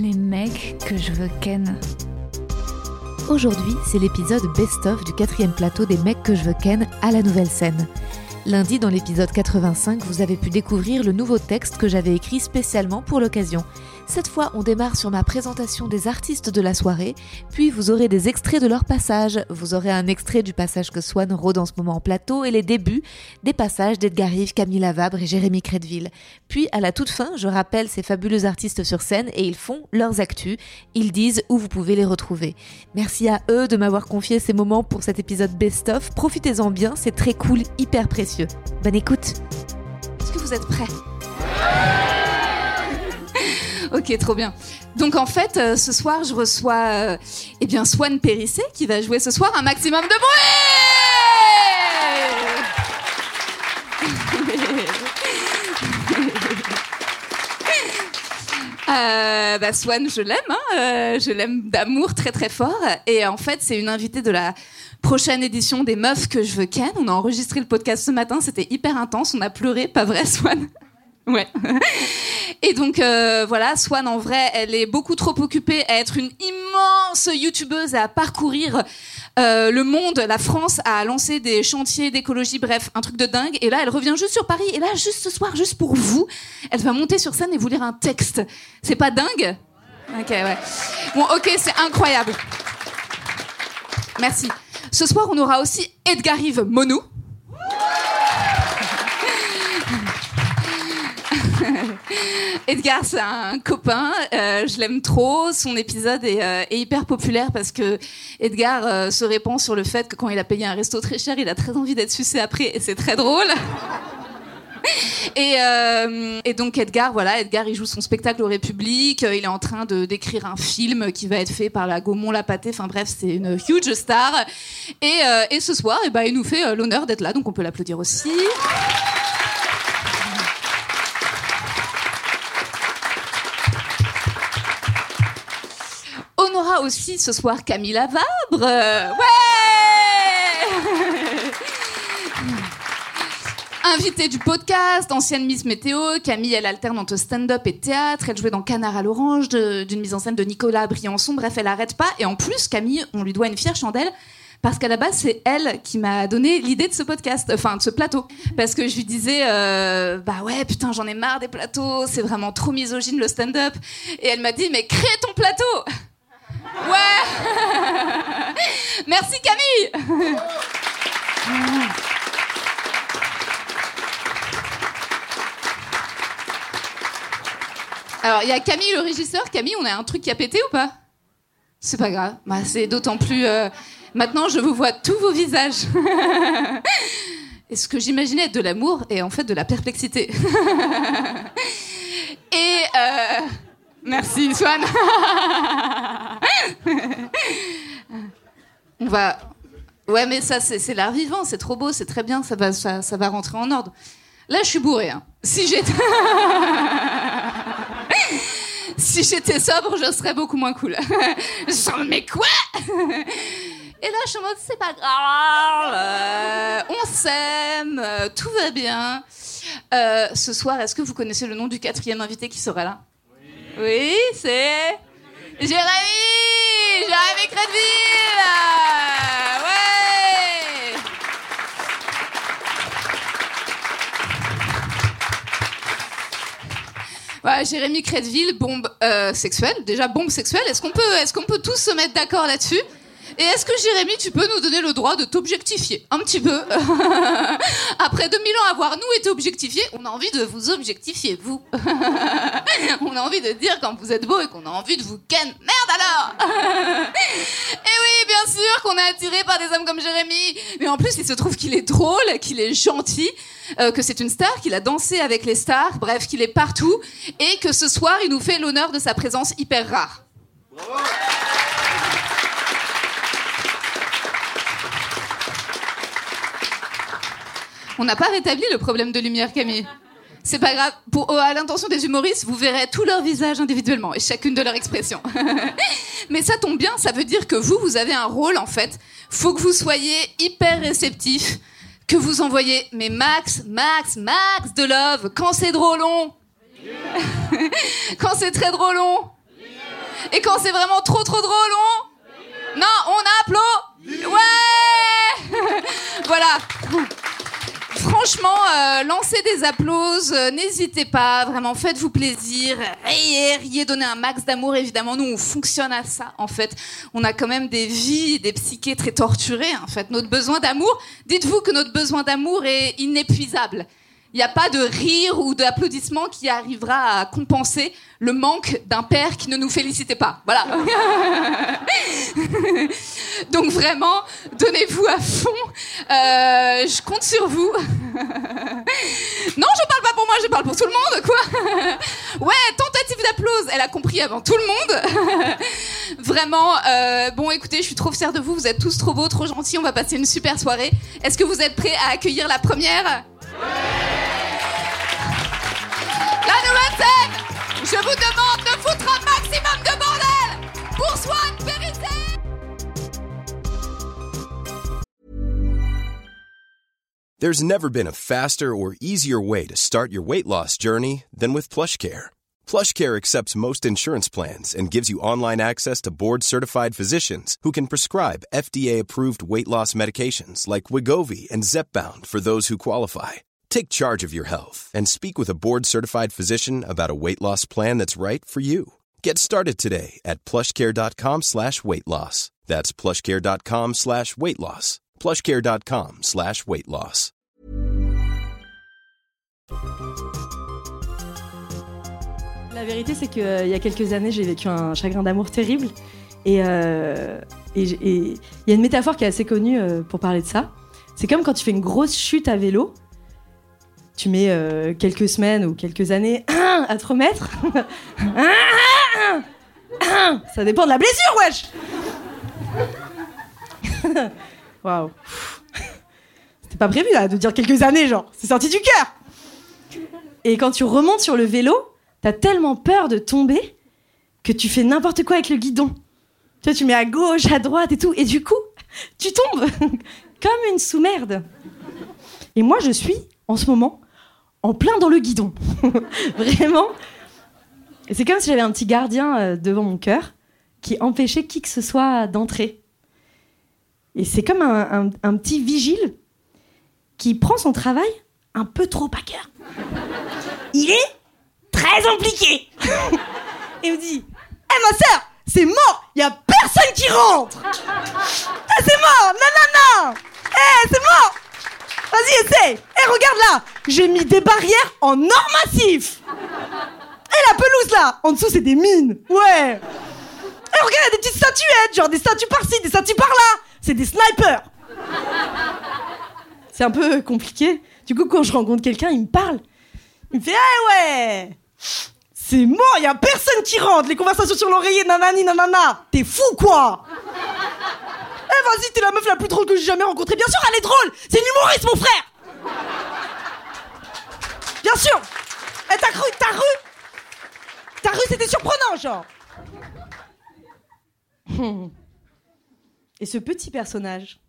les mecs que je veux ken. Aujourd'hui, c'est l'épisode best-of du quatrième plateau des mecs que je veux ken à la nouvelle scène. Lundi, dans l'épisode 85, vous avez pu découvrir le nouveau texte que j'avais écrit spécialement pour l'occasion. Cette fois, on démarre sur ma présentation des artistes de la soirée, puis vous aurez des extraits de leur passage. Vous aurez un extrait du passage que Swan rôde en ce moment en plateau et les débuts des passages d'Edgar Rive, Camille Lavabre et Jérémy Crédville. Puis, à la toute fin, je rappelle ces fabuleux artistes sur scène et ils font leurs actus. Ils disent où vous pouvez les retrouver. Merci à eux de m'avoir confié ces moments pour cet épisode best-of. Profitez-en bien, c'est très cool, hyper précieux. Bonne écoute. Est-ce que vous êtes prêts? Ok, trop bien. Donc en fait, euh, ce soir, je reçois euh, eh bien Swan Périssé qui va jouer ce soir un maximum de bruit. Euh, bah Swan, je l'aime, hein, je l'aime d'amour très très fort. Et en fait, c'est une invitée de la prochaine édition des Meufs que je veux ken. On a enregistré le podcast ce matin, c'était hyper intense, on a pleuré, pas vrai Swan? Ouais. Et donc euh, voilà, Swan en vrai, elle est beaucoup trop occupée à être une immense youtubeuse à parcourir euh, le monde, la France, à lancer des chantiers d'écologie, bref, un truc de dingue. Et là, elle revient juste sur Paris. Et là, juste ce soir, juste pour vous, elle va monter sur scène et vous lire un texte. C'est pas dingue? Ok, ouais. Bon, ok, c'est incroyable. Merci. Ce soir, on aura aussi Edgar Yves Monou. Edgar, c'est un copain, euh, je l'aime trop. Son épisode est, euh, hyper populaire parce que Edgar euh, se répand sur le fait que quand il a payé un resto très cher, il a très envie d'être sucé après et c'est très drôle. Et, donc Edgar, voilà, Edgar, il joue son spectacle au République. Il est en train de d'écrire un film qui va être fait par la Gaumont Lapaté. Enfin bref, c'est une huge star. Et, et ce soir, et eh ben, il nous fait l'honneur d'être là, donc on peut l'applaudir aussi. Aussi ce soir Camille Lavabre. Ouais Invitée du podcast, ancienne Miss Météo, Camille, elle alterne entre stand-up et théâtre. Elle jouait dans Canard à l'orange, d'une mise en scène de Nicolas Briançon. Bref, elle arrête pas. Et en plus, Camille, on lui doit une fière chandelle parce qu'à la base, c'est elle qui m'a donné l'idée de ce podcast, enfin de ce plateau. Parce que je lui disais, euh, bah ouais, putain, j'en ai marre des plateaux, c'est vraiment trop misogyne le stand-up. Et elle m'a dit, mais crée ton plateau Ouais Merci Camille Alors, il y a Camille le régisseur. Camille, on a un truc qui a pété ou pas? C'est pas grave. Bah, c'est d'autant plus. Euh, maintenant, je vous vois tous vos visages. Et ce que j'imaginais être de l'amour est en fait de la perplexité. Et. Euh, Merci, Swan. On va. Ouais, mais ça, c'est l'art vivant, c'est trop beau, c'est très bien, ça va, ça, va rentrer en ordre. Là, je suis bourré. Hein. Si j'étais. si j'étais sobre, je serais beaucoup moins cool. je mais quoi Et là, je suis en mode, c'est pas grave, euh, on s'aime, euh, tout va bien. Euh, ce soir, est-ce que vous connaissez le nom du quatrième invité qui sera là? Oui, c'est Jérémy Jérémy Crédville Ouais Ouais, Jérémy Crédville, bombe euh, sexuelle. Déjà, bombe sexuelle. Est-ce qu'on peut, est qu'on peut tous se mettre d'accord là-dessus? Et est-ce que Jérémy, tu peux nous donner le droit de t'objectifier un petit peu Après 2000 ans avoir nous été objectifiés, on a envie de vous objectifier, vous. on a envie de dire quand vous êtes beau et qu'on a envie de vous ken. Merde alors Et oui, bien sûr qu'on est attiré par des hommes comme Jérémy. Mais en plus, il se trouve qu'il est drôle, qu'il est gentil, euh, que c'est une star, qu'il a dansé avec les stars, bref, qu'il est partout. Et que ce soir, il nous fait l'honneur de sa présence hyper rare. On n'a pas rétabli le problème de lumière, Camille. C'est pas grave. Pour, à l'intention des humoristes, vous verrez tous leurs visages individuellement et chacune de leurs expressions. Mais ça tombe bien, ça veut dire que vous, vous avez un rôle en fait. Faut que vous soyez hyper réceptif, que vous envoyez mais Max, Max, Max de love quand c'est drôle long. quand c'est très drôle long. Et quand c'est vraiment trop trop drôle long. Non, on applaudit. Ouais. voilà franchement, euh, lancez des applauses, euh, n'hésitez pas, vraiment, faites-vous plaisir, riez, riez, donnez un max d'amour, évidemment, nous, on fonctionne à ça, en fait. On a quand même des vies, des psychés très torturées, en fait. Notre besoin d'amour, dites-vous que notre besoin d'amour est inépuisable. Il n'y a pas de rire ou d'applaudissement qui arrivera à compenser le manque d'un père qui ne nous félicitait pas. Voilà. Donc vraiment, donnez-vous à fond. Euh, je compte sur vous. non, je parle pas pour moi, je parle pour tout le monde, quoi. ouais, tentative d'applause. Elle a compris avant tout le monde. vraiment. Euh, bon, écoutez, je suis trop fière de vous. Vous êtes tous trop beaux, trop gentils. On va passer une super soirée. Est-ce que vous êtes prêts à accueillir la première? La nouvelle scène Je vous demande de foutre un maximum de bordel pour Swan There's never been a faster or easier way to start your weight loss journey than with PlushCare. PlushCare accepts most insurance plans and gives you online access to board-certified physicians who can prescribe FDA-approved weight loss medications like Wigovi and Zepbound for those who qualify. Take charge of your health and speak with a board-certified physician about a weight loss plan that's right for you. Get started today at plushcare.com slash weight loss. That's plushcare.com slash weight loss. plushcare.com slash weight loss. La vérité, c'est qu'il euh, y a quelques années, j'ai vécu un chagrin d'amour terrible. Et euh, il y a une métaphore qui est assez connue euh, pour parler de ça. C'est comme quand tu fais une grosse chute à vélo tu mets euh, quelques semaines ou quelques années à te remettre. Ça dépend de la blessure, wesh Waouh. C'était pas prévu là de dire quelques années, genre. C'est sorti du cœur. Et quand tu remontes sur le vélo, t'as tellement peur de tomber que tu fais n'importe quoi avec le guidon. Tu vois, tu mets à gauche, à droite et tout. Et du coup, tu tombes comme une sous-merde. Et moi, je suis, en ce moment, en plein dans le guidon. Vraiment. C'est comme si j'avais un petit gardien euh, devant mon cœur qui empêchait qui que ce soit d'entrer. Et c'est comme un, petit vigile qui prend son travail un peu trop à cœur. Il est très impliqué. Et me dit Eh ma sœur, c'est mort, il a personne qui rentre. Eh, c'est mort, non, non, non. Eh, c'est mort. Vas-y, essaie Eh, regarde là J'ai mis des barrières en or massif Et la pelouse là En dessous, c'est des mines Ouais Eh, regarde, y a des petites statuettes, genre des statues par-ci, des statues par-là C'est des snipers C'est un peu compliqué. Du coup, quand je rencontre quelqu'un, il me parle. Il me fait Eh ouais C'est mort, y a personne qui rentre Les conversations sur l'oreiller, nanani, nanana T'es fou, quoi eh vas-y, t'es la meuf la plus drôle que j'ai jamais rencontrée. Bien sûr, elle est drôle. C'est une humoriste, mon frère. Bien sûr. Eh, t'as cru, t'as cru T'as cru, c'était surprenant, genre. Et ce petit personnage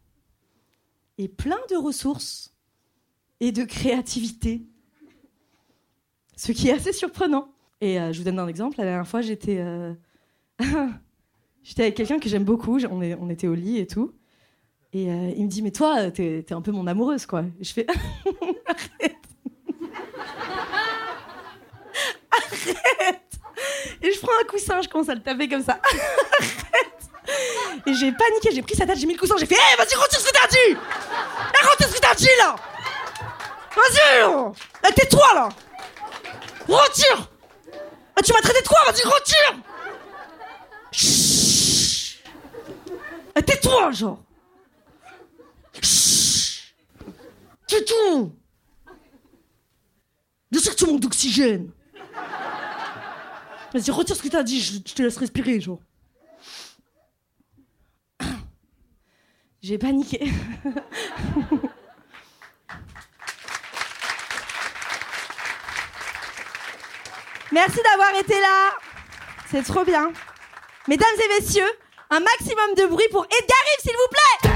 est plein de ressources et de créativité. Ce qui est assez surprenant. Et euh, je vous donne un exemple. La dernière fois, j'étais. Euh, J'étais avec quelqu'un que j'aime beaucoup, on, on, était au lit et tout. Et euh, il me dit, mais toi, t'es es un peu mon amoureuse, quoi. Et je fais, arrête. Et je prends un coussin, je commence à le taper comme ça. arrête. Et j'ai paniqué, j'ai pris sa tête, j'ai mis le coussin, j'ai fait Hé, vas-y, retire ce que t'as dit. Hé, retire ce que t'as dit là. Vas-y Eh, Tais-toi là. Retire. Eh, Tu m'as traité de quoi? Vas-y, retire. Chut. Eh, Tais-toi, genre. Chut. Tais-toi. Bien sûr que tu manques d'oxygène Vas-y, retire ce que t'as dit, je, te laisse respirer, genre. J'ai paniqué. Merci d'avoir été là. C'est trop bien. Mesdames et messieurs, un maximum de bruit pour Edgar Rive, s'il vous plaît.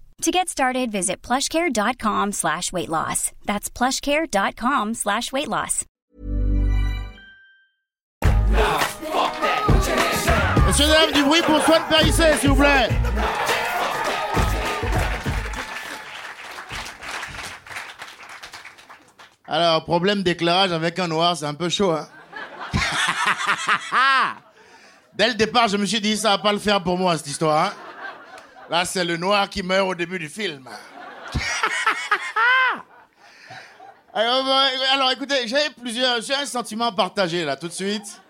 To get started, visit plushcare.com slash weight loss. That's plushcare.com slash weight loss. Messieurs, dames, du bruit pour Swan Périssé, s'il vous plaît. Alors, problème d'éclairage avec un noir, c'est un peu chaud, hein. Dès le départ, je me suis dit, ça va pas le faire pour moi, cette histoire, hein. Là, c'est le noir qui meurt au début du film. alors, bah, alors, écoutez, j'ai plusieurs, j'ai un sentiment partagé, là, tout de suite.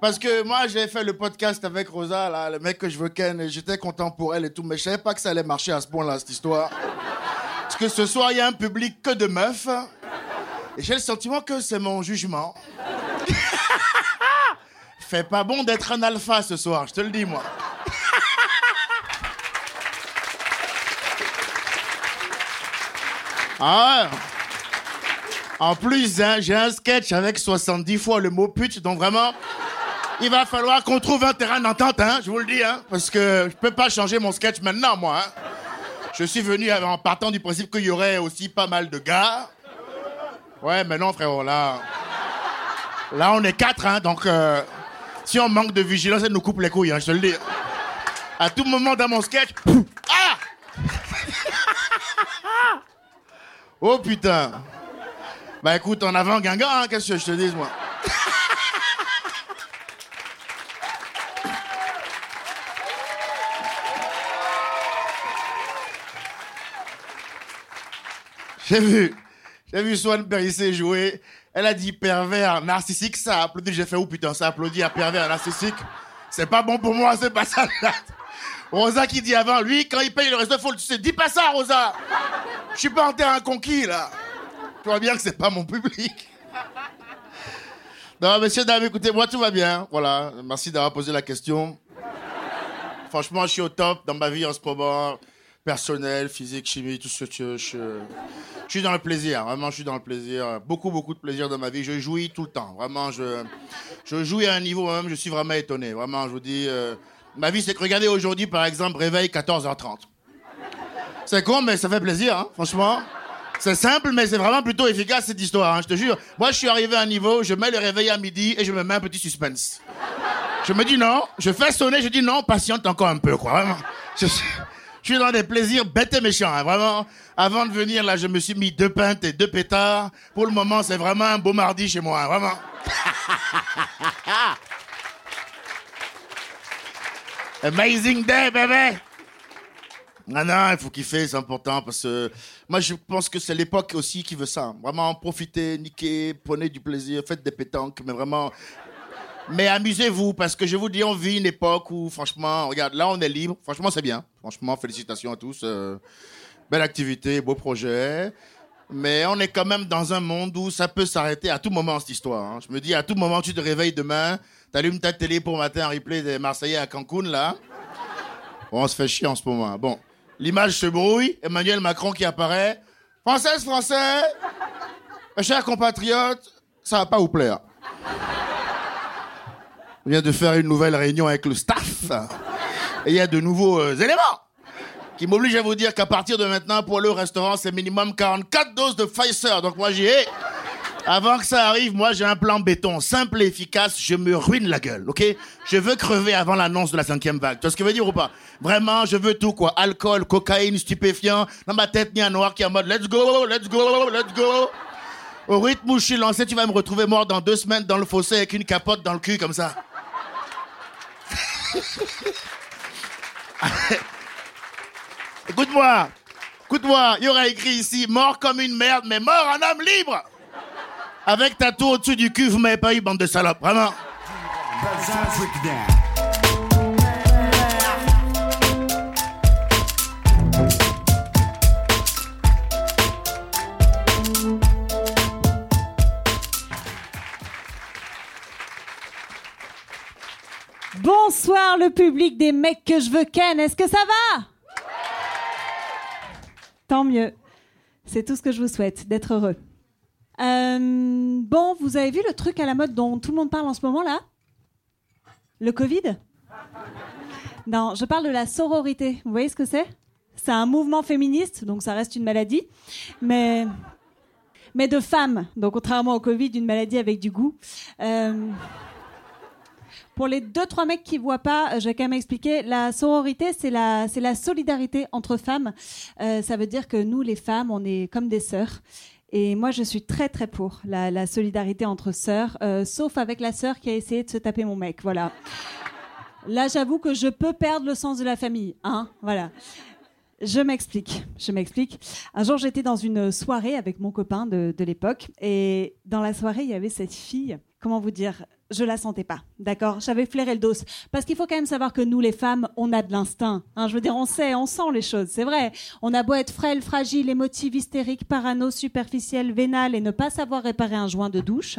Parce que moi, j'ai fait le podcast avec Rosa, le mec que je veux ken, et j'étais content pour elle et tout, mais je savais pas que ça allait marcher à ce point-là, cette histoire. Parce que ce soir, il y a un public que de meufs, et j'ai le sentiment que c'est mon jugement. Fait pas bon d'être un alpha ce soir, je te le dis, moi. Ah. En plus, hein, j'ai un sketch avec 70 fois le mot pute, donc vraiment, il va falloir qu'on trouve un terrain d'entente, hein, je vous le dis, hein, parce que je peux pas changer mon sketch maintenant, moi. Je suis venu en partant du principe qu'il y aurait aussi pas mal de gars. Ouais, mais non, frérot, là. Là, on est quatre, donc euh, si on manque de vigilance, elle nous coupe les couilles, je te le dis. À tout moment dans mon sketch, pouf, ah Oh putain Bah écoute, en avant, Guingamp, hein, qu'est-ce que je te dis, moi? J'ai vu, j'ai vu Swan Périssé jouer. Elle a dit pervers, narcissique, ça a applaudi. J'ai fait, oh putain, ça applaudit à pervers, narcissique. C'est pas bon pour moi, c'est pas ça. Rosa qui dit avant, lui, quand il paye le resto, faut le sais, dis pas ça, Rosa. Je suis pas en terrain conquis, là. Tu vois bien que c'est pas mon public. Non, messieurs, dames, écoutez, moi, tout va bien. Voilà. Merci d'avoir posé la question. Franchement, je suis au top dans ma vie en ce moment. Personnel, physique, chimie, tout ce que tu veux. Je, je suis dans le plaisir. Vraiment, je suis dans le plaisir. Beaucoup, beaucoup de plaisir dans ma vie. Je jouis tout le temps. Vraiment, je, je jouis à un niveau même, je suis vraiment étonné. Vraiment, je vous dis. euh, ma vie, c'est que regardez aujourd'hui, par exemple, réveil 14h30. C'est con, mais ça fait plaisir, hein, franchement. C'est simple, mais c'est vraiment plutôt efficace cette histoire, hein, je te jure. Moi, je suis arrivé à un niveau, je mets le réveil à midi et je me mets un petit suspense. Je me dis non, je fais sonner, je dis non, patiente encore un peu, quoi, vraiment. Je suis dans des plaisirs bêtes et méchants, hein, vraiment. Avant de venir, là, je me suis mis deux pintes et deux pétards. Pour le moment, c'est vraiment un beau mardi chez moi, hein, vraiment. Amazing day, bébé! Ah non, il faut kiffer, c'est important parce que moi je pense que c'est l'époque aussi qui veut ça. Vraiment profitez, niquez, prenez du plaisir, faites des pétanques, mais vraiment. Mais amusez-vous parce que je vous dis, on vit une époque où franchement, regarde, là on est libre. Franchement, c'est bien. Franchement, félicitations à tous. euh, belle activité, beau projet. Mais on est quand même dans un monde où ça peut s'arrêter à tout moment cette histoire. hein. Je me dis, à tout moment, tu te réveilles demain, t'allumes ta télé pour matin un replay des Marseillais à Cancun là. Bon, on se fait chier en ce moment. Bon, l'image se brouille. Emmanuel Macron qui apparaît. Française, Français, mes chers compatriotes, ça va pas vous plaire. On vient de faire une nouvelle réunion avec le staff. Et il y a de nouveaux euh, éléments. qui m'oblige à vous dire qu'à partir de maintenant, pour au restaurant, c'est minimum 44 doses de Pfizer. Donc moi, j'y ai. Avant que ça arrive, moi, j'ai un plan béton simple et efficace. Je me ruine la gueule, ok? Je veux crever avant l'annonce de la cinquième vague. Tu vois ce que je veux dire ou pas? Vraiment, je veux tout, quoi. Alcool, cocaïne, stupéfiant. Dans ma tête, il a un noir qui est en mode let's go, let's go, let's go. Au rythme où je suis lancé, tu vas me retrouver mort dans deux semaines dans le fossé avec une capote dans le cul comme ça. Écoute-moi, écoute-moi, il y aura écrit ici mort comme une merde, mais mort en homme libre. Avec ta tour au-dessus du cul, vous m'avez pas eu, bande de salopes, vraiment. Bonsoir le public des mecs que je veux ken, est-ce que ça va? Tant mieux. C'est tout ce que je vous souhaite, d'être heureux. Euh, bon, vous avez vu le truc à la mode dont tout le monde parle en ce moment là? Le Covid? Non, je parle de la sororité. Vous voyez ce que c'est? C'est un mouvement féministe, donc ça reste une maladie, mais mais de femmes. Donc contrairement au Covid, une maladie avec du goût. Euh, pour les deux trois mecs qui voient pas, je vais quand même expliquer. La sororité, c'est la la solidarité entre femmes. Euh, ça veut dire que nous, les femmes, on est comme des sœurs. Et moi, je suis très très pour la, solidarité entre sœurs, euh, sauf avec la sœur qui a essayé de se taper mon mec. Voilà. Là, j'avoue que je peux perdre le sens de la famille. Hein voilà. Je m'explique, je m'explique. Un jour, j'étais dans une soirée avec mon copain de, de l'époque, et dans la soirée, il y avait cette fille. Comment vous dire Je la sentais pas, d'accord? J'avais flairé le dos, parce qu'il faut quand même savoir que nous, les femmes, on a de l'instinct. Hein, je veux dire, on sait, on sent les choses, c'est vrai. On a beau être frêle, fragile, émotive, hystérique, parano, superficiel, vénal, et ne pas savoir réparer un joint de douche.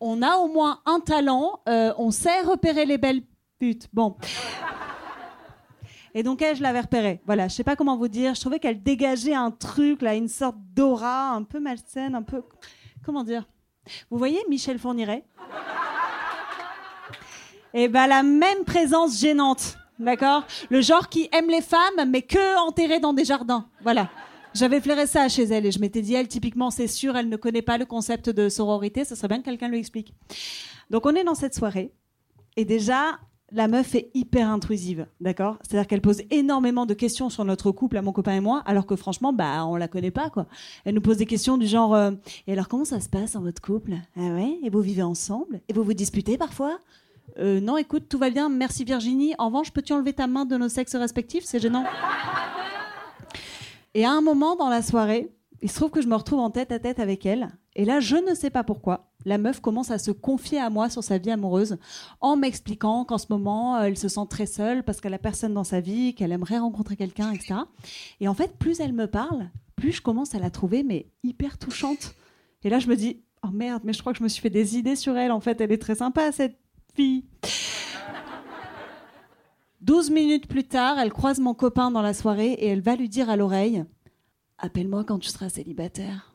On a au moins un talent, euh, on sait repérer les belles putes. Bon. Et donc elle, je l'avais repérée. Voilà, je sais pas comment vous dire. Je trouvais qu'elle dégageait un truc, là, une sorte d'aura un peu malsaine, un peu, comment dire? Vous voyez Michel Fourniret Et ben la même présence gênante, d'accord? Le genre qui aime les femmes, mais que enterrées dans des jardins. Voilà. J'avais flairé ça chez elle et je m'étais dit, elle, typiquement, c'est sûr, elle ne connaît pas le concept de sororité. Ce serait bien que quelqu'un lui explique. Donc on est dans cette soirée et déjà la meuf est hyper intrusive, d'accord? C'est-à-dire qu'elle pose énormément de questions sur notre couple, à mon copain et moi, alors que franchement, bah, on la connaît pas, quoi. Elle nous pose des questions du genre euh, Et alors, comment ça se passe dans votre couple? Ah ouais? Et vous vivez ensemble? Et vous vous disputez parfois euh, Non, écoute, tout va bien, merci Virginie. En revanche, peux-tu enlever ta main de nos sexes respectifs? C'est gênant. Et à un moment dans la soirée, il se trouve que je me retrouve en tête à tête avec elle. Et là, je ne sais pas pourquoi, la meuf commence à se confier à moi sur sa vie amoureuse en m'expliquant qu'en ce moment, elle se sent très seule parce qu'elle a personne dans sa vie, qu'elle aimerait rencontrer quelqu'un, etc. Et en fait, plus elle me parle, plus je commence à la trouver, mais hyper touchante. Et là, je me dis, oh merde, mais je crois que je me suis fait des idées sur elle. En fait, elle est très sympa, cette fille. 12 minutes plus tard, elle croise mon copain dans la soirée et elle va lui dire à l'oreille Appelle-moi quand tu seras célibataire.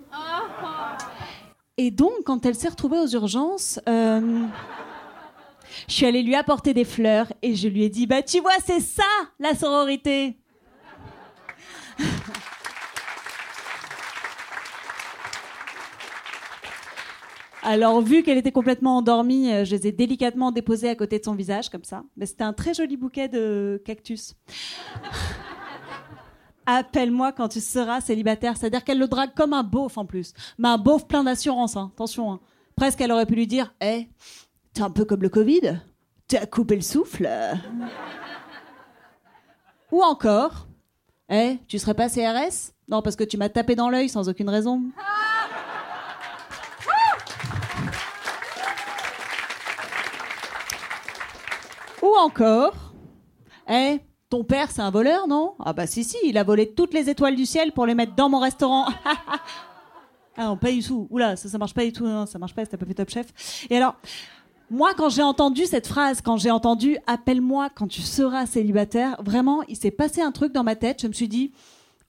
Et donc, quand elle s'est retrouvée aux urgences, euh, je suis allée lui apporter des fleurs et je lui ai dit Bah, tu vois, c'est ça la sororité. Alors, vu qu'elle était complètement endormie, euh, je les ai délicatement déposées à côté de son visage, comme ça. Mais c'était un très joli bouquet de cactus. Appelle-moi quand tu seras célibataire. C'est-à-dire qu'elle le drague comme un beauf en plus. Mais un beauf plein d'assurance, hein. attention. Hein. Presque, elle aurait pu lui dire Hé, hey, t'es un peu comme le Covid T'as coupé le souffle Ou encore Hé, hey, tu serais pas CRS Non, parce que tu m'as tapé dans l'œil sans aucune raison. Ou encore Hé, hey, ton père, c'est un voleur, non? Ah bah si, si, il a volé toutes les étoiles du ciel pour les mettre dans mon restaurant. ah non, pas du tout. Oula, ça, ça marche pas du tout. Non, ça marche pas, c'était pas fait top chef. Et alors, moi, quand j'ai entendu cette phrase, quand j'ai entendu « appelle-moi quand tu seras célibataire », vraiment, il s'est passé un truc dans ma tête. Je me suis dit,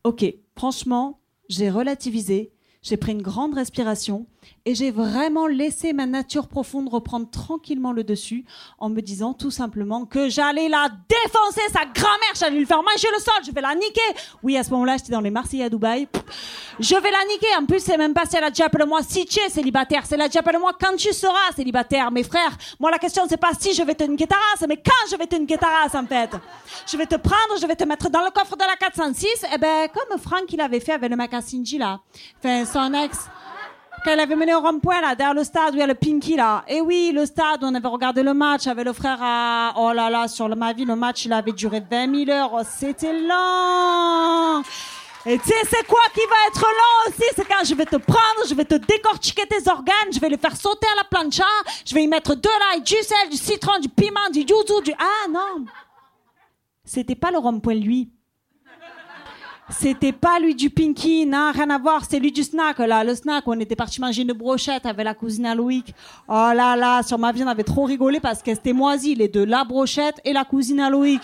ok, franchement, j'ai relativisé. J'ai pris une grande respiration et j'ai vraiment laissé ma nature profonde reprendre tranquillement le dessus en me disant tout simplement que j'allais la défoncer, sa grand-mère, j'allais lui faire manger le sol, je vais la niquer. Oui, à ce moment-là, j'étais dans les Marseillais à Dubaï. Je vais la niquer. En plus, c'est même pas si elle a déjà appelé moi si tu es célibataire, c'est la déjà appelé moi quand tu seras célibataire. Mes frères, moi la question c'est pas si je vais te niquer ta race, mais quand je vais te niquer ta race en fait. Je vais te prendre, je vais te mettre dans le coffre de la 406. Et ben, comme Franck il avait fait avec le mec à Sinji là. Son ex. Quand elle avait mené au rond-point, derrière le stade où il y a le Pinky, là. Et oui, le stade, on avait regardé le match avec le frère à... Oh là là, sur le, ma vie, le match, il avait duré 20 000 heures. Oh, c'était lent. Et tu sais, c'est quoi qui va être lent aussi? C'est quand je vais te prendre, je vais te décortiquer tes organes, je vais les faire sauter à la plancha, je vais y mettre de l'ail, du sel, du citron, du piment, du yuzu, du... Ah non C'était pas le rond-point, lui. C'était pas lui du Pinky, non, rien à voir, c'est lui du snack, là, le snack, on était parti manger une brochette avec la cousine à Loïc. Oh là là, sur ma vie, on avait trop rigolé parce que c'était moisi, les deux, la brochette et la cousine à Loïc.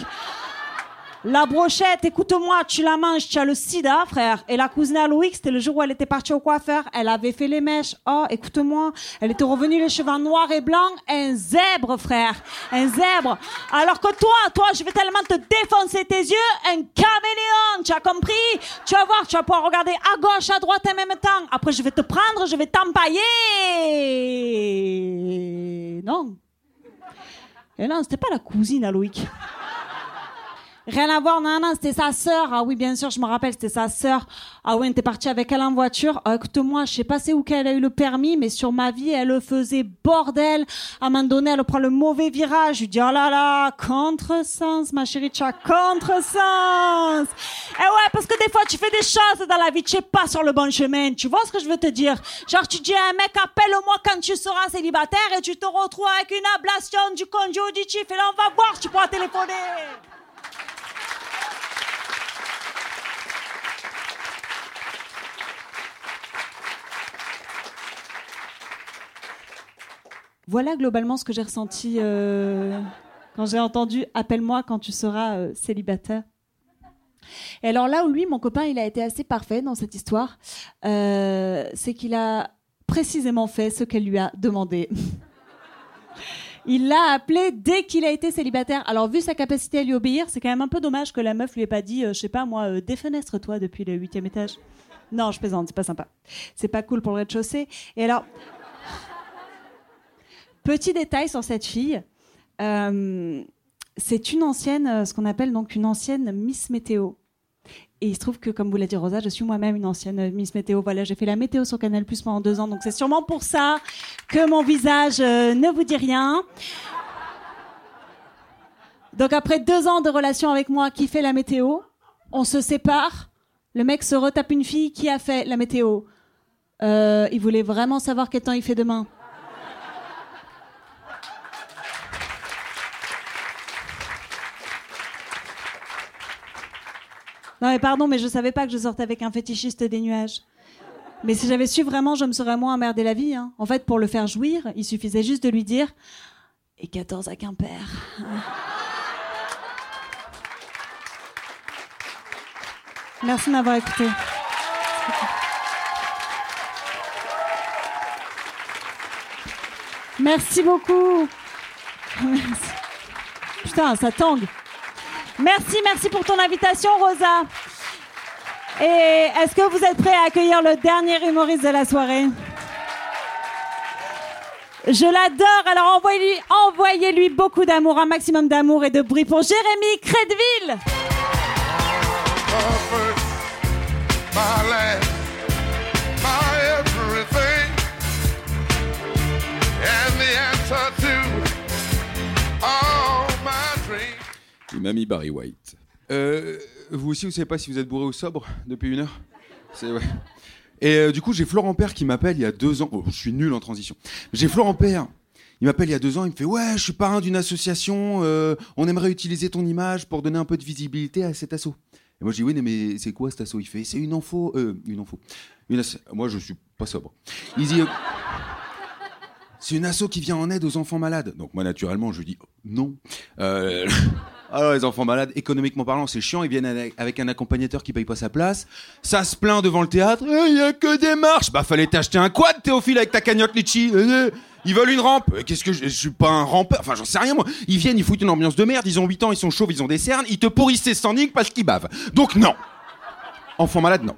La brochette, écoute-moi, tu la manges, tu as le sida, frère. Et la cousine à Loïc, c'était le jour où elle était partie au coiffeur. Elle avait fait les mèches. Oh, écoute-moi. Elle était revenue les cheveux noirs et blancs. Un zèbre, frère. Un zèbre. Alors que toi, toi, je vais tellement te défoncer tes yeux. Un caméléon. Tu as compris? Tu vas voir, tu vas pouvoir regarder à gauche, à droite en même temps. Après, je vais te prendre, je vais t'empailler. Non. Et non, c'était pas la cousine à Loïc. Rien à voir, non, non, c'était sa sœur. Ah oui, bien sûr, je me rappelle, c'était sa sœur. Ah oui, était parti avec elle en voiture. Ah, écoute-moi, je sais pas c'est où qu'elle a eu le permis, mais sur ma vie, elle le faisait bordel. À un moment donné, elle prend le mauvais virage. Je lui dis, oh là là, contresens, ma chérie, tu as contresens. Eh ouais, parce que des fois, tu fais des choses dans la vie, tu es pas sur le bon chemin. Tu vois ce que je veux te dire? Genre, tu dis à un mec, appelle-moi quand tu seras célibataire et tu te retrouves avec une ablation du auditif. Et là, on va voir, tu pourras téléphoner. Voilà globalement ce que j'ai ressenti euh, quand j'ai entendu Appelle-moi quand tu seras euh, célibataire. Et alors là où lui, mon copain, il a été assez parfait dans cette histoire, euh, c'est qu'il a précisément fait ce qu'elle lui a demandé. Il l'a appelé dès qu'il a été célibataire. Alors, vu sa capacité à lui obéir, c'est quand même un peu dommage que la meuf lui ait pas dit, je sais pas moi, défenestre-toi depuis le huitième étage. Non, je plaisante, c'est pas sympa. C'est pas cool pour le rez-de-chaussée. Et alors, Petit détail sur cette fille. Euh, c'est une ancienne, euh, ce qu'on appelle donc une ancienne Miss Météo. Et il se trouve que, comme vous l'a dit Rosa, je suis moi-même une ancienne euh, Miss Météo. Voilà, j'ai fait la météo sur Canal Plus pendant deux ans, donc c'est sûrement pour ça que mon visage ne vous dit rien. Donc après deux ans de relation avec moi qui fait la météo, on se sépare. Le mec se retape une fille qui a fait la météo. il voulait vraiment savoir quel temps il fait demain. Non mais pardon, mais je savais pas que je sortais avec un fétichiste des nuages. Mais si j'avais su vraiment, je me serais moins emmerdé la vie. Hein. En fait, pour le faire jouir, il suffisait juste de lui dire et 14 à Quimper. Merci de m'avoir écouté. Merci beaucoup. Putain, ça tangue. Merci, merci pour ton invitation, Rosa. Et est-ce que vous êtes prêts à accueillir le dernier humoriste de la soirée? Je l'adore, alors envoyez-lui envoyez -lui beaucoup d'amour, un maximum d'amour et de bruit pour Jérémy Crédville. Mamie Barry White. Euh, vous aussi, vous savez pas si vous êtes bourré ou sobre depuis une heure? C'est ouais. Et euh, du coup, j'ai Florent Père qui m'appelle il y a deux ans. Oh, je suis nul en transition. J'ai Florent Père. Il m'appelle il y a deux ans. Il me fait ouais, je suis parrain d'une association. Euh, on aimerait utiliser ton image pour donner un peu de visibilité à cet assaut. Et moi, je dis oui, mais c'est quoi cet assaut? Il fait c'est une info. une info. Moi, je suis pas sobre. Il dit. c'est une asso qui vient en aide aux enfants malades. Donc moi, naturellement, je dis non. Alors les enfants malades, économiquement parlant, c'est chiant. Ils viennent avec- un accompagnateur qui paye pas sa place. Ça se plaint devant le théâtre. Eh, Il y a que des marches. Bah fallait t'acheter un quad, Théophile, avec ta cagnotte litchi. Eh, eh, Ils veulent une rampe. Qu'est-ce que je, suis pas un rampeur. Enfin, j'en sais rien moi. Ils viennent, ils foutent une ambiance de merde. Ils ont 8 ans, ils sont chauves, ils ont des cernes. Ils te pourrissent tes standings parce qu'ils bavent. Donc non. Enfant malade, non.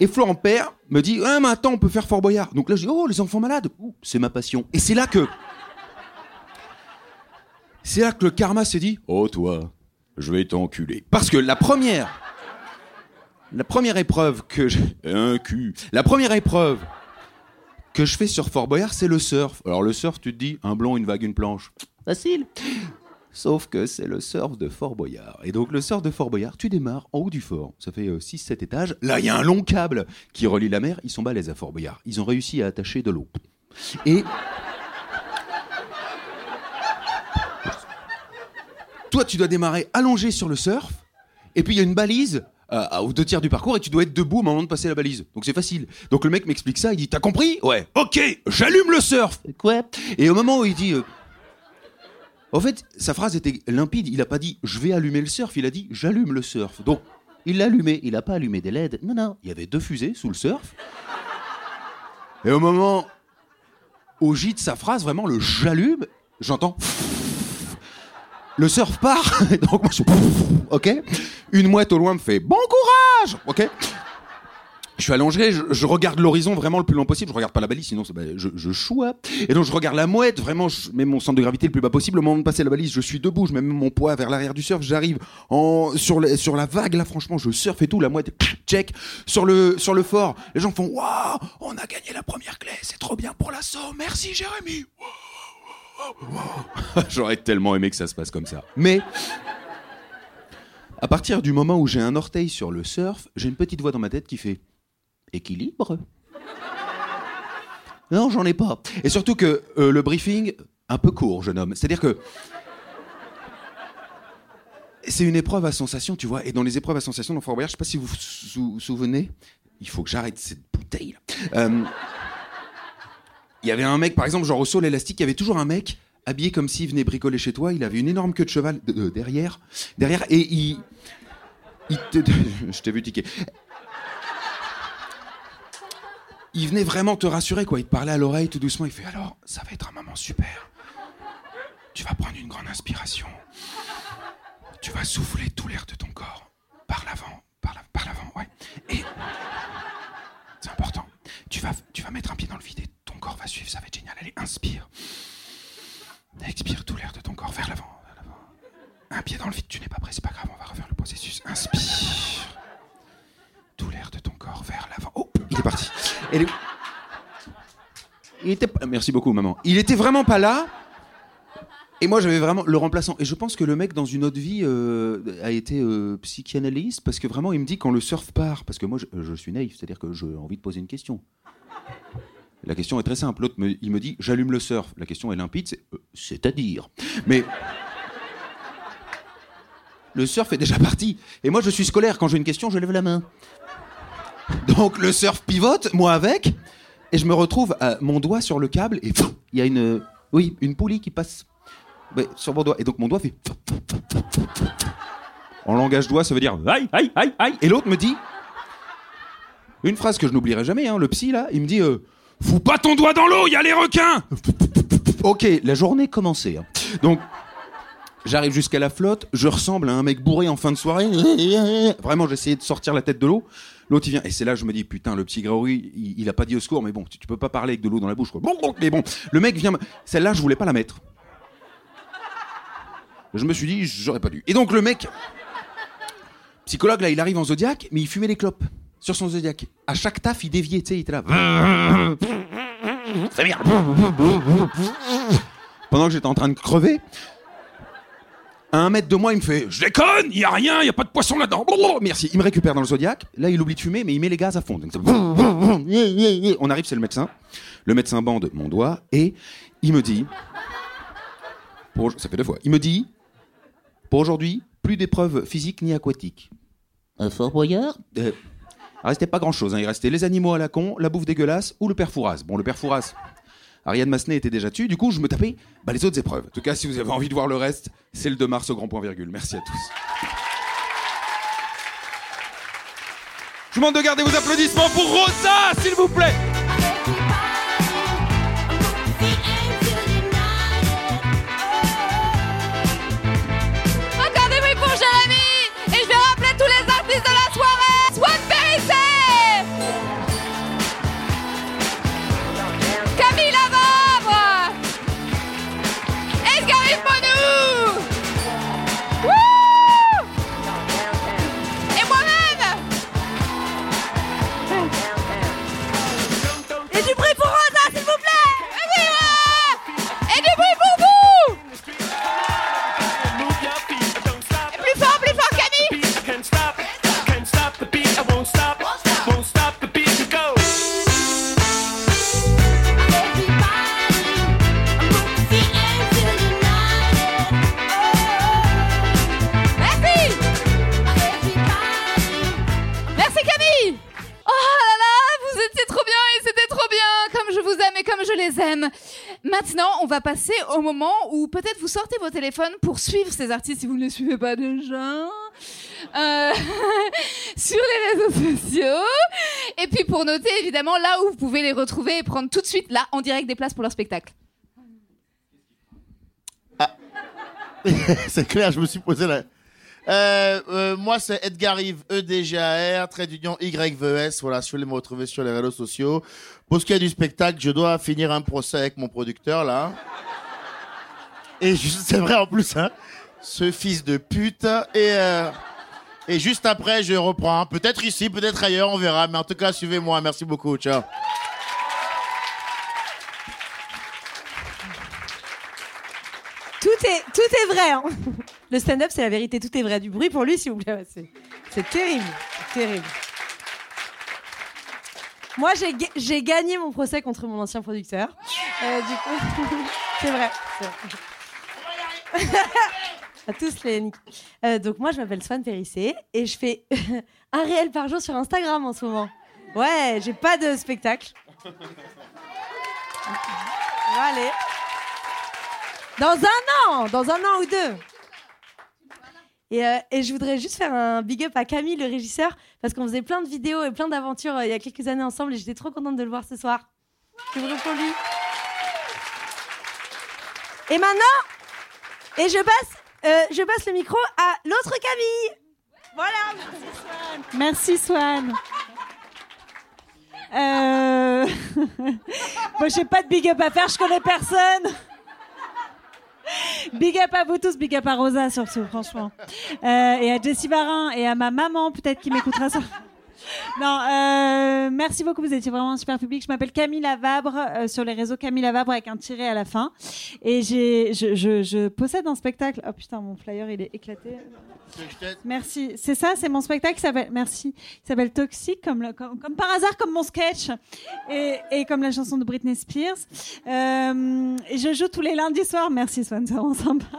Et Florent Père me dit Ah, mais attends, on peut faire Fort Boyard. Donc là, je dis Oh, les enfants malades, c'est ma passion. Et c'est là que. C'est là que le karma se dit Oh, toi, je vais t'enculer. Parce que la première. La première épreuve que je. Un cul. La première épreuve que je fais sur Fort Boyard, c'est le surf. Alors, le surf, tu te dis Un blond, une vague, une planche. Facile. Sauf que c'est le surf de Fort Boyard. Et donc le surf de Fort Boyard, tu démarres en haut du fort. Ça fait 6-7 étages. Là, il y a un long câble qui relie la mer. Ils sont balèzes à Fort Boyard. Ils ont réussi à attacher de l'eau. Et... Toi, tu dois démarrer allongé sur le surf. Et puis il y a une balise euh, aux deux tiers du parcours et tu dois être debout au moment de passer la balise. Donc c'est facile. Donc le mec m'explique ça. Il dit T'as compris? Ouais. Ok, j'allume le surf. Quoi Et au moment où il dit... euh, en fait, sa phrase était limpide. Il a pas dit je vais allumer le surf, il a dit j'allume le surf. Donc, il l'a allumé. Il a pas allumé des LED. Non, non. Il y avait deux fusées sous le surf. Et au moment au J de sa phrase, vraiment le j'allume, j'entends. Le surf part. Donc moi je. Ok. Une mouette au loin me fait bon courage. Ok. Je suis allongé, je, je regarde l'horizon vraiment le plus loin possible. Je regarde pas la balise, sinon bah, je, je choue. Et donc je regarde la mouette, vraiment, je mets mon centre de gravité le plus bas possible. Au moment de passer la balise, je suis debout, je mets mon poids vers l'arrière du surf. J'arrive en sur sur la vague là, franchement, je surfe et tout. La mouette, check. Sur le sur le fort, les gens font waouh, on a gagné la première clé, c'est trop bien pour l'assaut. Merci Jérémy. J'aurais tellement aimé que ça se passe comme ça. Mais à partir du moment où j'ai un orteil sur le surf, j'ai une petite voix dans ma tête qui fait équilibre. Non, j'en ai pas. Et surtout que euh, le briefing, un peu court, jeune homme. C'est-à-dire que c'est une épreuve à sensation, tu vois. Et dans les épreuves à sensation dans Fort Boyard, je sais pas si vous vous sou- souvenez, il faut que j'arrête cette bouteille. là. Euh, Il y avait un mec, par exemple, genre au saut l'élastique, il y avait toujours un mec habillé comme s'il venait bricoler chez toi. Il avait une énorme queue de cheval de- de- derrière, derrière, et il, je t'ai vu tiquer. Il venait vraiment te rassurer, quoi. Il te parlait à l'oreille tout doucement. Il fait alors, ça va être un moment super. Tu vas prendre une grande inspiration. Tu vas souffler tout l'air de ton corps par l'avant, par la- par l'avant, ouais. Et c'est important. Tu vas, tu vas mettre un pied dans le vide et va suivre. Ça va être génial. Allez, inspire. Expire tout l'air de ton corps vers l'avant. Un pied dans le vide, tu n'es pas prêt, c'est pas grave. On va refaire le processus. Inspire. Tout l'air de ton corps vers l'avant. Oh, il est parti. Il était Merci beaucoup, maman. Il était vraiment pas là. Et moi, j'avais vraiment le remplaçant. Et je pense que le mec, dans une autre vie, euh, a été euh, psychanalyste parce que vraiment, il me dit quand le surf part, parce que moi, je suis naïf, c'est-à-dire que j'ai envie de poser une question. La question est très simple. L'autre, me- il me dit j'allume le surf. La question est limpide, c'est euh, c'est-à-dire. Mais le surf est déjà parti. Et moi, je suis scolaire. Quand j'ai une question, je lève la main. Donc le surf pivote, moi avec, et je me retrouve à mon doigt sur le câble et il y a une, oui, une poulie qui passe sur mon doigt. Et donc mon doigt fait. En langage doigt, ça veut dire aïe, aïe, aïe, aïe. Et l'autre me dit une phrase que je n'oublierai jamais. Hein, le psy là, il me dit euh, fous pas ton doigt dans l'eau, il y a les requins. ok, la journée commençait. hein. Donc J'arrive jusqu'à la flotte, je ressemble à un mec bourré en fin de soirée. Vraiment, j'essayais de sortir la tête de l'eau. L'autre, il vient. Et c'est là je me dis, putain, le petit Grégory, il, a pas dit au secours, mais bon, tu, peux pas parler avec de l'eau dans la bouche, quoi. Mais bon, le mec vient. Celle-là, je voulais pas la mettre. Je me suis dit, j'aurais pas dû. Et donc, le mec, psychologue, là, il arrive en zodiaque, mais il fumait les clopes sur son zodiaque. À chaque taf, il déviait, tu sais, il était là. C'est bien. Pendant que j'étais en train de crever, à un mètre de moi, il me fait Je déconne, il y a rien, il y a pas de poisson là-dedans. Merci. Il me récupère dans le zodiaque. Là, il oublie de fumer, mais il met les gaz à fond. Donc, ça- On arrive, c'est le médecin. Le médecin bande mon doigt et il me dit pour... Ça fait deux fois. Il me dit Pour aujourd'hui, plus d'épreuves physiques ni aquatiques. Un Fort Boyard? Euh, Il restait pas grand-chose. hein. Il restait les animaux à la con, la bouffe dégueulasse ou le père Fouras. Bon, le père. Ariane Massenet était déjà dessus. Du coup, je me tapais bah, les autres épreuves. En tout cas, si vous avez envie de voir le reste, c'est le 2 mars au grand point virgule. Merci à tous. Je vous demande de garder vos applaudissements pour Rosa, s'il vous plaît. Vos téléphones pour suivre ces artistes si vous ne les suivez pas déjà. Euh, sur les réseaux sociaux. Et puis pour noter évidemment là où vous pouvez les retrouver et prendre tout de suite là en direct des places pour leur spectacle. c'est clair, je me suis posé là. Euh, euh, moi, c'est Edgar Yves, E-D-G-A-R, trait Y-V-E-S. Voilà, si vous voulez me retrouver sur les réseaux sociaux. Pour ce qui est du spectacle, je dois finir un procès avec mon producteur, là. Et c'est vrai en plus, hein. Ce fils de pute. Et, euh, et juste après, je reprends. Peut-être ici, peut-être ailleurs, on verra. Mais en tout cas, suivez-moi. Merci beaucoup. Ciao. Tout est, tout est vrai. hein. Le stand-up, c'est la vérité. Tout est vrai. Du bruit pour lui, s'il vous plaît. C'est, terrible. Terrible. Moi, j'ai gagné mon procès contre mon ancien producteur. Euh, du coup, c'est vrai. c'est vrai. à tous les. Euh, donc moi, je m'appelle Swan Périssé et je fais un réel par jour sur Instagram en ce moment. Ouais, j'ai pas de spectacle. Aller. Dans un an, dans un an ou deux. Et, euh, et je voudrais juste faire un big up à Camille, le régisseur, parce qu'on faisait plein de vidéos et plein d'aventures euh, il y a quelques années ensemble et j'étais trop contente de le voir ce soir. C'est vrai pour lui. Et maintenant, et je passe, euh, je passe le micro à l'autre Camille. Voilà. Merci Swan. Euh... Moi, j'ai pas de big up à faire, je connais personne. Big up à vous tous, big up à Rosa surtout, franchement. Euh, et à Jessie Barin et à ma maman, peut-être qui m'écoutera ça. Non, euh, merci beaucoup, vous étiez vraiment un super public. Je m'appelle Camille Lavabre, euh, sur les réseaux Camille Lavabre avec un tiret à la fin. Et j'ai, je, je, je possède un spectacle. Oh putain, mon flyer, il est éclaté. Merci. C'est ça, c'est mon spectacle qui s'appelle. Merci. Il s'appelle Toxic, comme, le- comme, comme par hasard, comme mon sketch et, et comme la chanson de Britney Spears. Euh, et je joue tous les lundis soirs. Merci Swan, c'est vraiment sympa.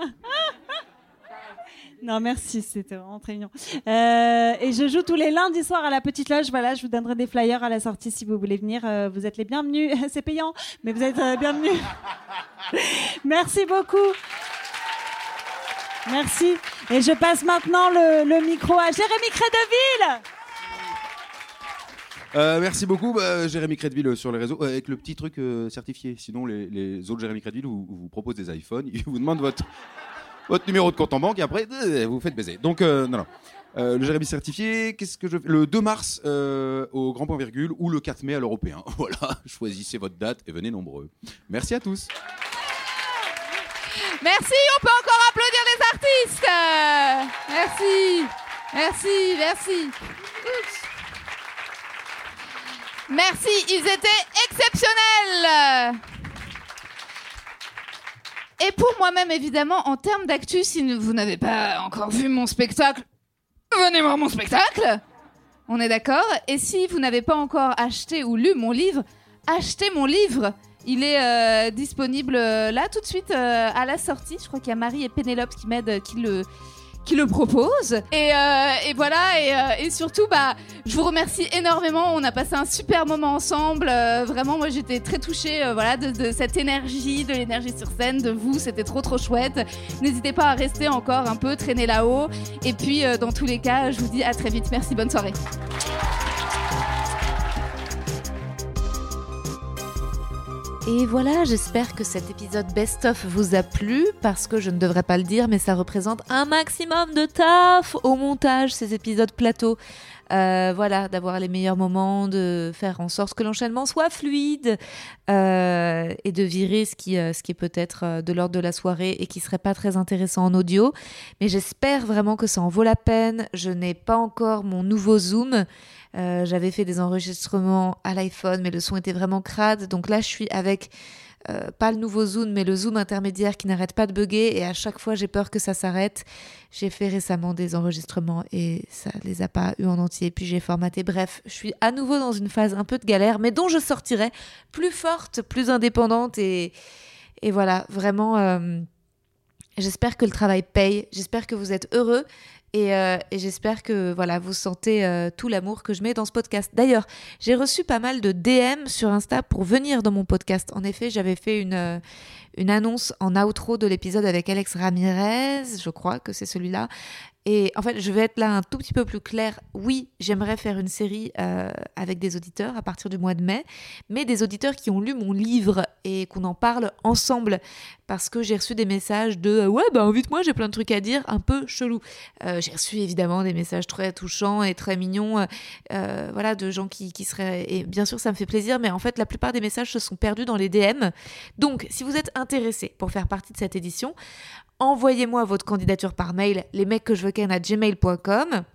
Non, merci, c'était vraiment très mignon. Euh, et je joue tous les lundis soirs à la Petite Loge. Voilà, je vous donnerai des flyers à la sortie si vous voulez venir. Euh, vous êtes les bienvenus. C'est payant, mais vous êtes euh, bienvenus. merci beaucoup. Merci. Et je passe maintenant le, le micro à Jérémy Crédeville. Euh, merci beaucoup, bah, Jérémy Crédville sur les réseaux, avec le petit truc certifié. Sinon, les, les autres Jérémy Crédville vous, vous proposent des iPhones, ils vous demandent votre, votre numéro de compte en banque et après, euh, vous faites baiser. Donc, euh, non, non. Euh, le Jérémy certifié, qu'est-ce que je Le 2 mars au Grand Point Virgule ou le 4 mai à l'Européen. Voilà, choisissez votre date et venez nombreux. Merci à tous. Merci, on peut encore applaudir les artistes. Merci, merci, merci. Merci, ils étaient exceptionnels. Et pour moi-même, évidemment, en termes d'actu, si vous n'avez pas encore vu mon spectacle, venez voir mon spectacle. On est d'accord Et si vous n'avez pas encore acheté ou lu mon livre, achetez mon livre. Il est euh, disponible euh, là tout de suite euh, à la sortie. Je crois qu'il y a Marie et Pénélope qui m'aident, qui le qui le propose. Et, euh, et voilà, et, euh, et, surtout, bah, je vous remercie énormément. On a passé un super moment ensemble. Euh, vraiment, moi, j'étais très touchée voilà, de, de, cette énergie, de l'énergie sur scène, de vous. C'était trop, trop chouette. N'hésitez pas à rester encore un peu, traîner là-haut. Et puis, dans tous les cas, je vous dis à très vite. Merci, bonne soirée. Et voilà, j'espère que cet épisode best-of vous a plu, parce que je ne devrais pas le dire, mais ça représente un maximum de taf au montage, ces épisodes plateau. Euh, voilà, d'avoir les meilleurs moments, de faire en sorte que l'enchaînement soit fluide euh, et de virer ce qui, euh, ce qui est peut-être de l'ordre de la soirée et qui serait pas très intéressant en audio. Mais j'espère vraiment que ça en vaut la peine. Je n'ai pas encore mon nouveau Zoom. Euh, j'avais fait des enregistrements à l'iPhone, mais le son était vraiment crade. Donc là, je suis avec euh, pas le nouveau Zoom, mais le Zoom intermédiaire qui n'arrête pas de bugger. Et à chaque fois, j'ai peur que ça s'arrête. J'ai fait récemment des enregistrements et ça les a pas eu en entier. Puis j'ai formaté. Bref, je suis à nouveau dans une phase un peu de galère, mais dont je sortirai plus forte, plus indépendante. Et, et voilà, vraiment. Euh, j'espère que le travail paye. J'espère que vous êtes heureux. Euh, et, j'espère que voilà, vous sentez euh, tout l'amour que je mets dans ce podcast. D'ailleurs, j'ai reçu pas mal de DM sur Insta pour venir dans mon podcast. En effet, j'avais fait une, euh, une annonce en outro de l'épisode avec Alex Ramirez, je crois que c'est celui-là. Et en fait, je vais être là un tout petit peu plus clair. Oui, j'aimerais faire une série euh, avec des auditeurs à partir du mois de mai, mais des auditeurs qui ont lu mon livre et qu'on en parle ensemble. Parce que j'ai reçu des messages de euh, Ouais, bah invite-moi, j'ai plein de trucs à dire, un peu chelou. Euh, j'ai reçu évidemment des messages très touchants et très mignons, voilà, de gens qui, qui seraient. Et bien sûr, ça me fait plaisir, mais en fait, la plupart des messages se sont perdus dans les DM. Donc, si vous êtes intéressé pour faire partie de cette édition, envoyez-moi votre candidature par mail, les mecs que je veux ken à gmail.com.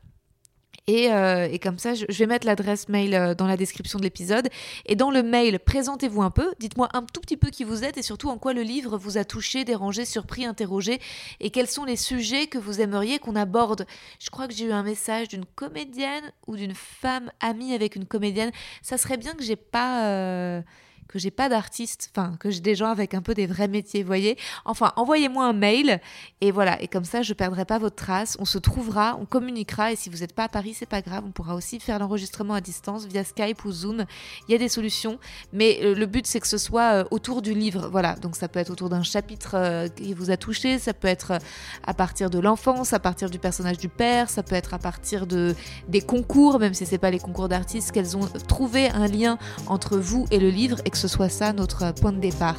Et, euh, et, comme ça, je, vais mettre l'adresse mail euh, dans la description de l'épisode. Et dans le mail, présentez-vous un peu, dites-moi un tout petit peu qui vous êtes et surtout en quoi le livre vous a touché, dérangé, surpris, interrogé et quels sont les sujets que vous aimeriez qu'on aborde. Je crois que j'ai eu un message d'une comédienne ou d'une femme amie avec une comédienne. Ça serait bien que j'ai pas... Euh, que j'ai pas d'artiste, enfin que j'ai des gens avec un peu des vrais métiers, voyez. Enfin, envoyez-moi un mail et voilà, et comme ça je perdrai pas votre trace, on se trouvera, on communiquera. Et si vous n'êtes pas à Paris, c'est pas grave, on pourra aussi faire l'enregistrement à distance via Skype ou Zoom. Il y a des solutions, mais euh, le but c'est que ce soit euh, autour du livre, voilà. Donc ça peut être autour d'un chapitre euh, qui vous a touché, ça peut être à partir de l'enfance, à partir du personnage du père, ça peut être à partir de des concours, même si c'est pas les concours d'artistes, qu'elles ont trouvé un lien entre vous et le livre ce soit ça notre point de départ.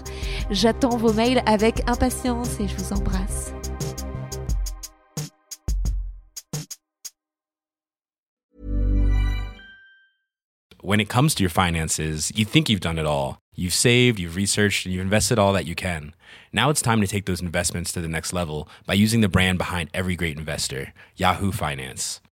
J'attends vos mails avec impatience et je vous embrasse. When it comes to your finances, you think you've done it all. You've saved, you've researched, and you've invested all that you can. Now it's time to take those investments to the next level by using the brand behind every great investor, Yahoo Finance.